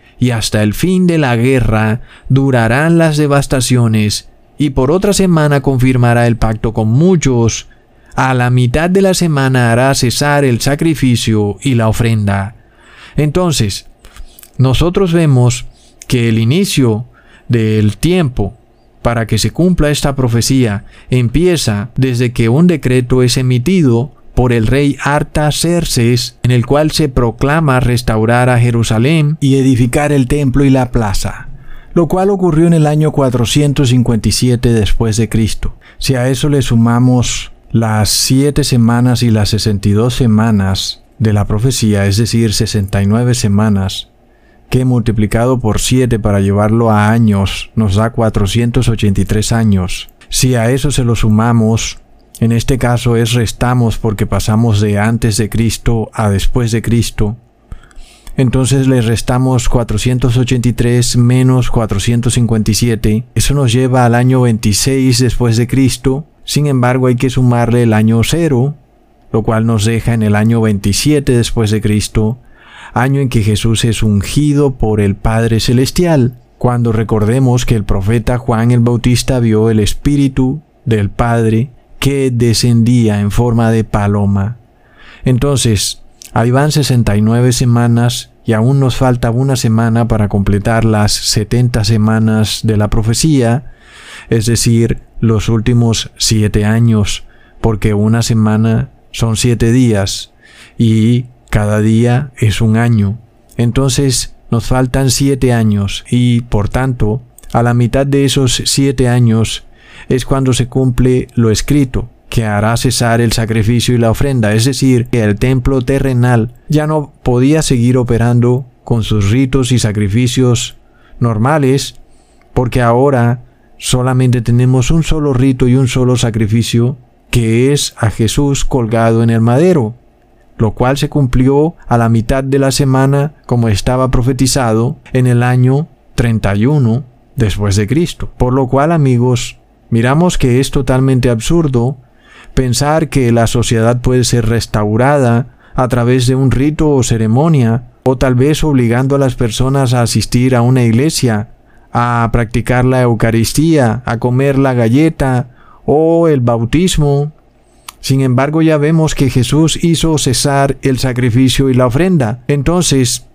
y hasta el fin de la guerra durarán las devastaciones, y por otra semana confirmará el pacto con muchos. A la mitad de la semana hará cesar el sacrificio y la ofrenda. Entonces, nosotros vemos que el inicio del tiempo para que se cumpla esta profecía empieza desde que un decreto es emitido por el rey Artaxerxes, en el cual se proclama restaurar a Jerusalén y edificar el templo y la plaza, lo cual ocurrió en el año 457 después de Cristo. Si a eso le sumamos las siete semanas y las sesenta y dos semanas de la profecía, es decir, 69 semanas, que multiplicado por 7 para llevarlo a años nos da 483 años. Si a eso se lo sumamos, en este caso es restamos porque pasamos de antes de Cristo a después de Cristo, entonces le restamos 483 menos 457. Eso nos lleva al año 26 después de Cristo. Sin embargo, hay que sumarle el año 0, lo cual nos deja en el año 27 después de Cristo, año en que Jesús es ungido por el Padre Celestial, cuando recordemos que el profeta Juan el Bautista vio el Espíritu del Padre que descendía en forma de paloma. Entonces, Ahí van 69 semanas y aún nos falta una semana para completar las 70 semanas de la profecía, es decir, los últimos siete años, porque una semana son siete días y cada día es un año. Entonces nos faltan siete años y, por tanto, a la mitad de esos siete años es cuando se cumple lo escrito que hará cesar el sacrificio y la ofrenda, es decir, que el templo terrenal ya no podía seguir operando con sus ritos y sacrificios normales, porque ahora solamente tenemos un solo rito y un solo sacrificio, que es a Jesús colgado en el madero, lo cual se cumplió a la mitad de la semana como estaba profetizado en el año 31 después de Cristo. Por lo cual, amigos, miramos que es totalmente absurdo pensar que la sociedad puede ser restaurada a través de un rito o ceremonia, o tal vez obligando a las personas a asistir a una iglesia, a practicar la Eucaristía, a comer la galleta o el bautismo. Sin embargo, ya vemos que Jesús hizo cesar el sacrificio y la ofrenda. Entonces,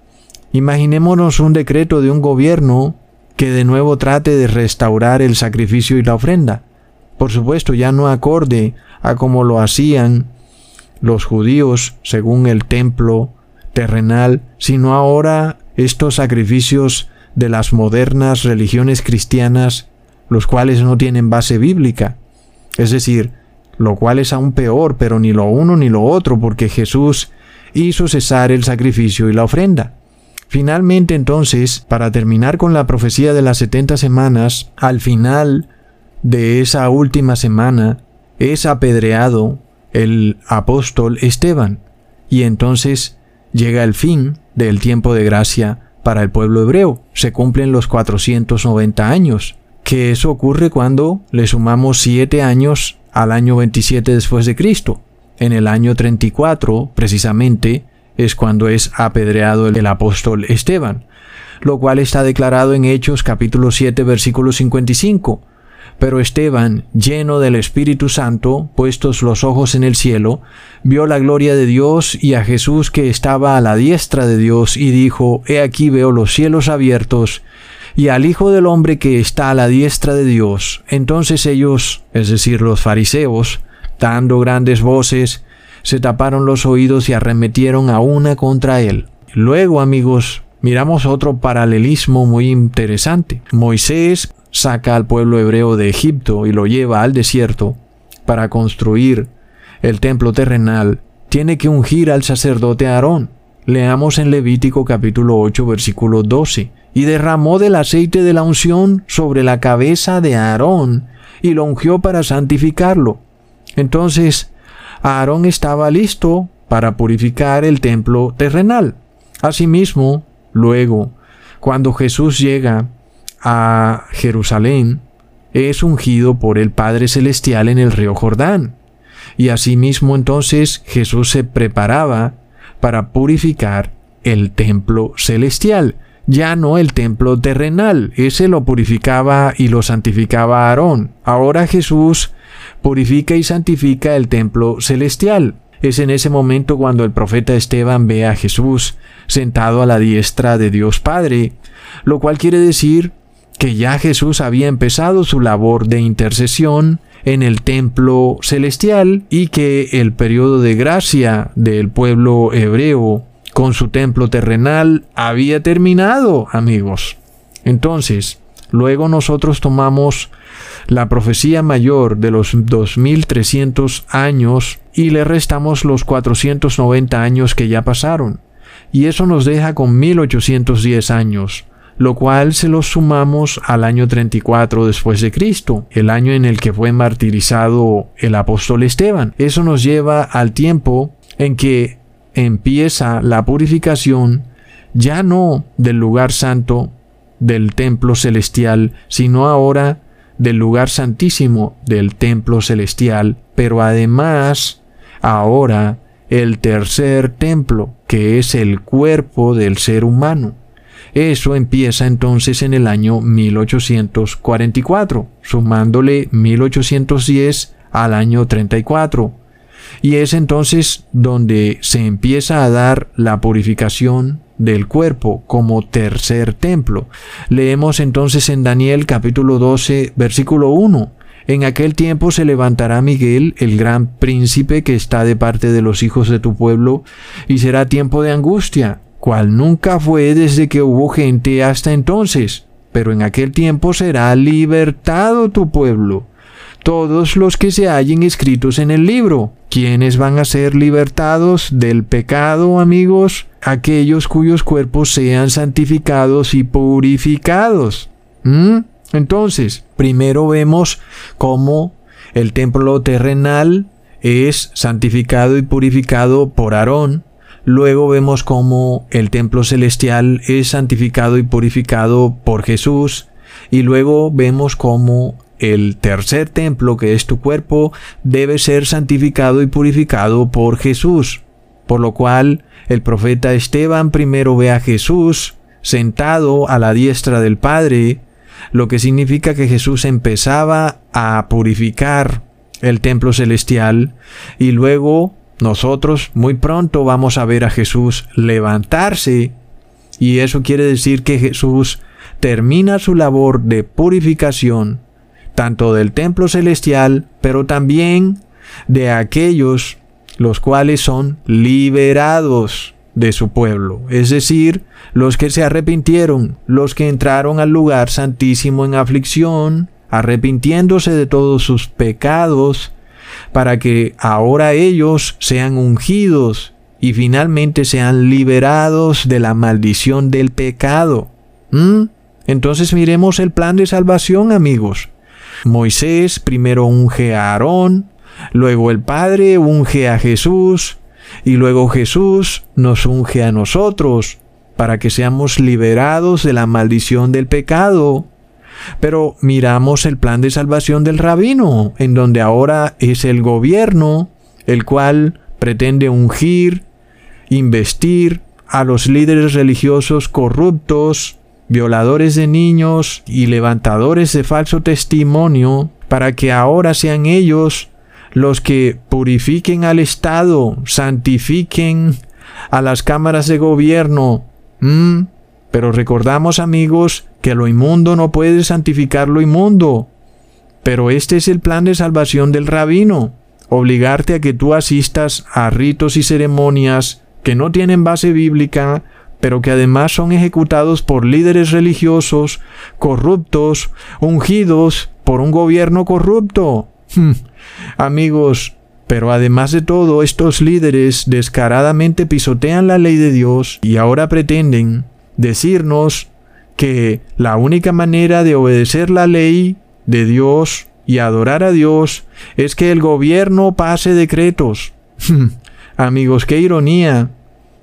imaginémonos un decreto de un gobierno que de nuevo trate de restaurar el sacrificio y la ofrenda. Por supuesto, ya no acorde a como lo hacían los judíos según el templo terrenal, sino ahora estos sacrificios de las modernas religiones cristianas, los cuales no tienen base bíblica. Es decir, lo cual es aún peor, pero ni lo uno ni lo otro, porque Jesús hizo cesar el sacrificio y la ofrenda. Finalmente entonces, para terminar con la profecía de las setenta semanas, al final de esa última semana, es apedreado el apóstol Esteban, y entonces llega el fin del tiempo de gracia para el pueblo hebreo. Se cumplen los 490 años, que eso ocurre cuando le sumamos 7 años al año 27 después de Cristo. En el año 34, precisamente, es cuando es apedreado el apóstol Esteban, lo cual está declarado en Hechos capítulo 7 versículo 55 pero Esteban, lleno del Espíritu Santo, puestos los ojos en el cielo, vio la gloria de Dios y a Jesús que estaba a la diestra de Dios, y dijo, He aquí veo los cielos abiertos, y al Hijo del Hombre que está a la diestra de Dios. Entonces ellos, es decir, los fariseos, dando grandes voces, se taparon los oídos y arremetieron a una contra él. Luego, amigos, miramos otro paralelismo muy interesante. Moisés saca al pueblo hebreo de Egipto y lo lleva al desierto para construir el templo terrenal, tiene que ungir al sacerdote Aarón. Leamos en Levítico capítulo 8 versículo 12. Y derramó del aceite de la unción sobre la cabeza de Aarón y lo ungió para santificarlo. Entonces, Aarón estaba listo para purificar el templo terrenal. Asimismo, luego, cuando Jesús llega a Jerusalén, es ungido por el Padre Celestial en el río Jordán. Y asimismo entonces Jesús se preparaba para purificar el templo celestial, ya no el templo terrenal, ese lo purificaba y lo santificaba Aarón. Ahora Jesús purifica y santifica el templo celestial. Es en ese momento cuando el profeta Esteban ve a Jesús sentado a la diestra de Dios Padre, lo cual quiere decir que ya Jesús había empezado su labor de intercesión en el templo celestial y que el periodo de gracia del pueblo hebreo con su templo terrenal había terminado, amigos. Entonces, luego nosotros tomamos la profecía mayor de los 2300 años y le restamos los 490 años que ya pasaron. Y eso nos deja con 1810 años, lo cual se lo sumamos al año 34 después de Cristo, el año en el que fue martirizado el apóstol Esteban. Eso nos lleva al tiempo en que empieza la purificación ya no del lugar santo del templo celestial, sino ahora del lugar santísimo del templo celestial, pero además ahora el tercer templo, que es el cuerpo del ser humano. Eso empieza entonces en el año 1844, sumándole 1810 al año 34. Y es entonces donde se empieza a dar la purificación del cuerpo como tercer templo. Leemos entonces en Daniel capítulo 12 versículo 1. En aquel tiempo se levantará Miguel, el gran príncipe que está de parte de los hijos de tu pueblo, y será tiempo de angustia, cual nunca fue desde que hubo gente hasta entonces. Pero en aquel tiempo será libertado tu pueblo todos los que se hallen escritos en el libro. ¿Quiénes van a ser libertados del pecado, amigos? Aquellos cuyos cuerpos sean santificados y purificados. ¿Mm? Entonces, primero vemos cómo el templo terrenal es santificado y purificado por Aarón. Luego vemos cómo el templo celestial es santificado y purificado por Jesús. Y luego vemos cómo el tercer templo, que es tu cuerpo, debe ser santificado y purificado por Jesús. Por lo cual el profeta Esteban primero ve a Jesús sentado a la diestra del Padre, lo que significa que Jesús empezaba a purificar el templo celestial y luego nosotros muy pronto vamos a ver a Jesús levantarse y eso quiere decir que Jesús termina su labor de purificación tanto del templo celestial, pero también de aquellos los cuales son liberados de su pueblo, es decir, los que se arrepintieron, los que entraron al lugar santísimo en aflicción, arrepintiéndose de todos sus pecados, para que ahora ellos sean ungidos y finalmente sean liberados de la maldición del pecado. ¿Mm? Entonces miremos el plan de salvación, amigos. Moisés primero unge a Aarón, luego el Padre unge a Jesús, y luego Jesús nos unge a nosotros para que seamos liberados de la maldición del pecado. Pero miramos el plan de salvación del rabino, en donde ahora es el gobierno, el cual pretende ungir, investir a los líderes religiosos corruptos, violadores de niños y levantadores de falso testimonio, para que ahora sean ellos los que purifiquen al Estado, santifiquen a las cámaras de gobierno. Mm, pero recordamos amigos que lo inmundo no puede santificar lo inmundo. Pero este es el plan de salvación del rabino, obligarte a que tú asistas a ritos y ceremonias que no tienen base bíblica, pero que además son ejecutados por líderes religiosos corruptos, ungidos por un gobierno corrupto. Hmm. Amigos, pero además de todo, estos líderes descaradamente pisotean la ley de Dios y ahora pretenden decirnos que la única manera de obedecer la ley de Dios y adorar a Dios es que el gobierno pase decretos. Hmm. Amigos, qué ironía.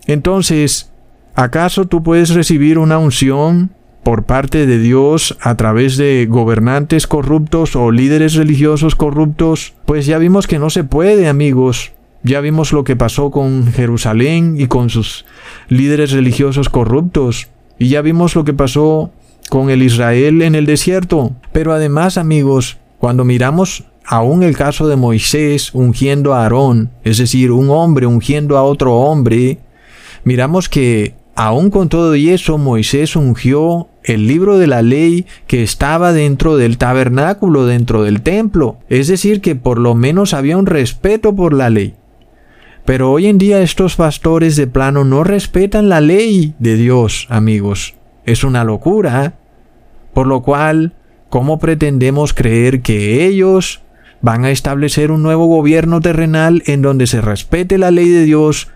Entonces, ¿Acaso tú puedes recibir una unción por parte de Dios a través de gobernantes corruptos o líderes religiosos corruptos? Pues ya vimos que no se puede, amigos. Ya vimos lo que pasó con Jerusalén y con sus líderes religiosos corruptos. Y ya vimos lo que pasó con el Israel en el desierto. Pero además, amigos, cuando miramos aún el caso de Moisés ungiendo a Aarón, es decir, un hombre ungiendo a otro hombre, miramos que Aún con todo y eso, Moisés ungió el libro de la ley que estaba dentro del tabernáculo, dentro del templo. Es decir, que por lo menos había un respeto por la ley. Pero hoy en día estos pastores de plano no respetan la ley de Dios, amigos. Es una locura. Por lo cual, ¿cómo pretendemos creer que ellos van a establecer un nuevo gobierno terrenal en donde se respete la ley de Dios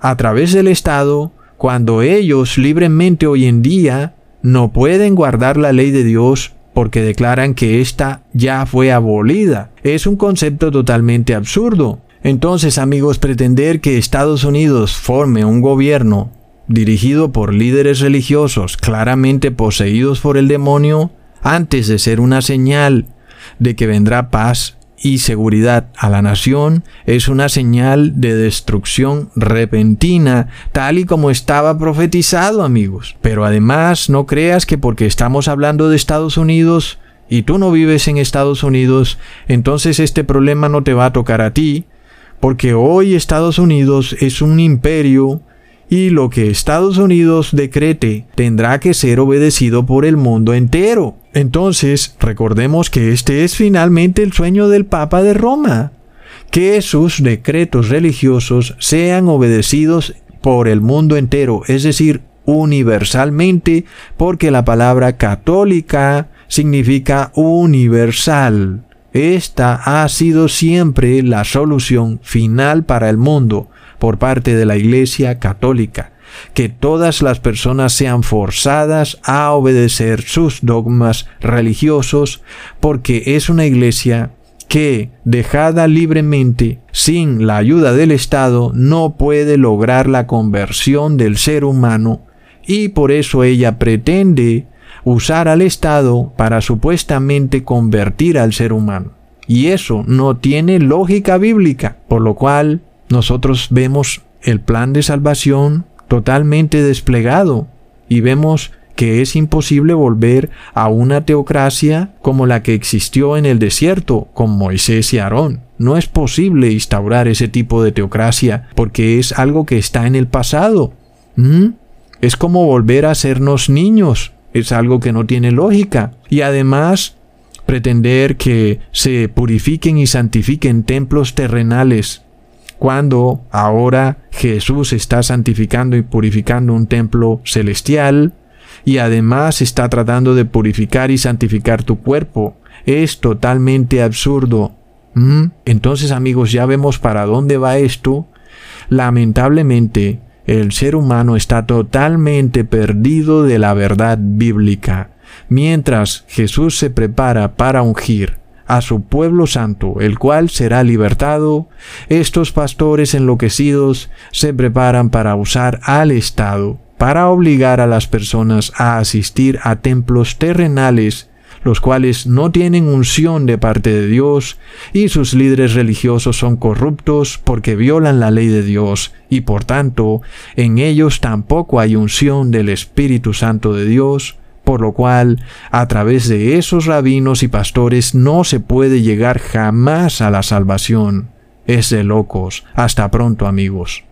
a través del Estado cuando ellos libremente hoy en día no pueden guardar la ley de Dios porque declaran que ésta ya fue abolida. Es un concepto totalmente absurdo. Entonces, amigos, pretender que Estados Unidos forme un gobierno dirigido por líderes religiosos claramente poseídos por el demonio, antes de ser una señal de que vendrá paz y seguridad a la nación, es una señal de destrucción repentina, tal y como estaba profetizado, amigos. Pero además, no creas que porque estamos hablando de Estados Unidos y tú no vives en Estados Unidos, entonces este problema no te va a tocar a ti, porque hoy Estados Unidos es un imperio y lo que Estados Unidos decrete tendrá que ser obedecido por el mundo entero. Entonces, recordemos que este es finalmente el sueño del Papa de Roma, que sus decretos religiosos sean obedecidos por el mundo entero, es decir, universalmente, porque la palabra católica significa universal. Esta ha sido siempre la solución final para el mundo por parte de la Iglesia Católica, que todas las personas sean forzadas a obedecer sus dogmas religiosos, porque es una iglesia que, dejada libremente, sin la ayuda del Estado, no puede lograr la conversión del ser humano, y por eso ella pretende usar al Estado para supuestamente convertir al ser humano. Y eso no tiene lógica bíblica, por lo cual nosotros vemos el plan de salvación totalmente desplegado y vemos que es imposible volver a una teocracia como la que existió en el desierto con Moisés y Aarón. No es posible instaurar ese tipo de teocracia porque es algo que está en el pasado. ¿Mm? Es como volver a sernos niños. Es algo que no tiene lógica. Y además, pretender que se purifiquen y santifiquen templos terrenales cuando ahora Jesús está santificando y purificando un templo celestial y además está tratando de purificar y santificar tu cuerpo. Es totalmente absurdo. ¿Mm? Entonces amigos, ya vemos para dónde va esto. Lamentablemente, el ser humano está totalmente perdido de la verdad bíblica. Mientras Jesús se prepara para ungir a su pueblo santo, el cual será libertado, estos pastores enloquecidos se preparan para usar al Estado, para obligar a las personas a asistir a templos terrenales, los cuales no tienen unción de parte de Dios, y sus líderes religiosos son corruptos porque violan la ley de Dios, y por tanto en ellos tampoco hay unción del Espíritu Santo de Dios, por lo cual a través de esos rabinos y pastores no se puede llegar jamás a la salvación. Es de locos. Hasta pronto amigos.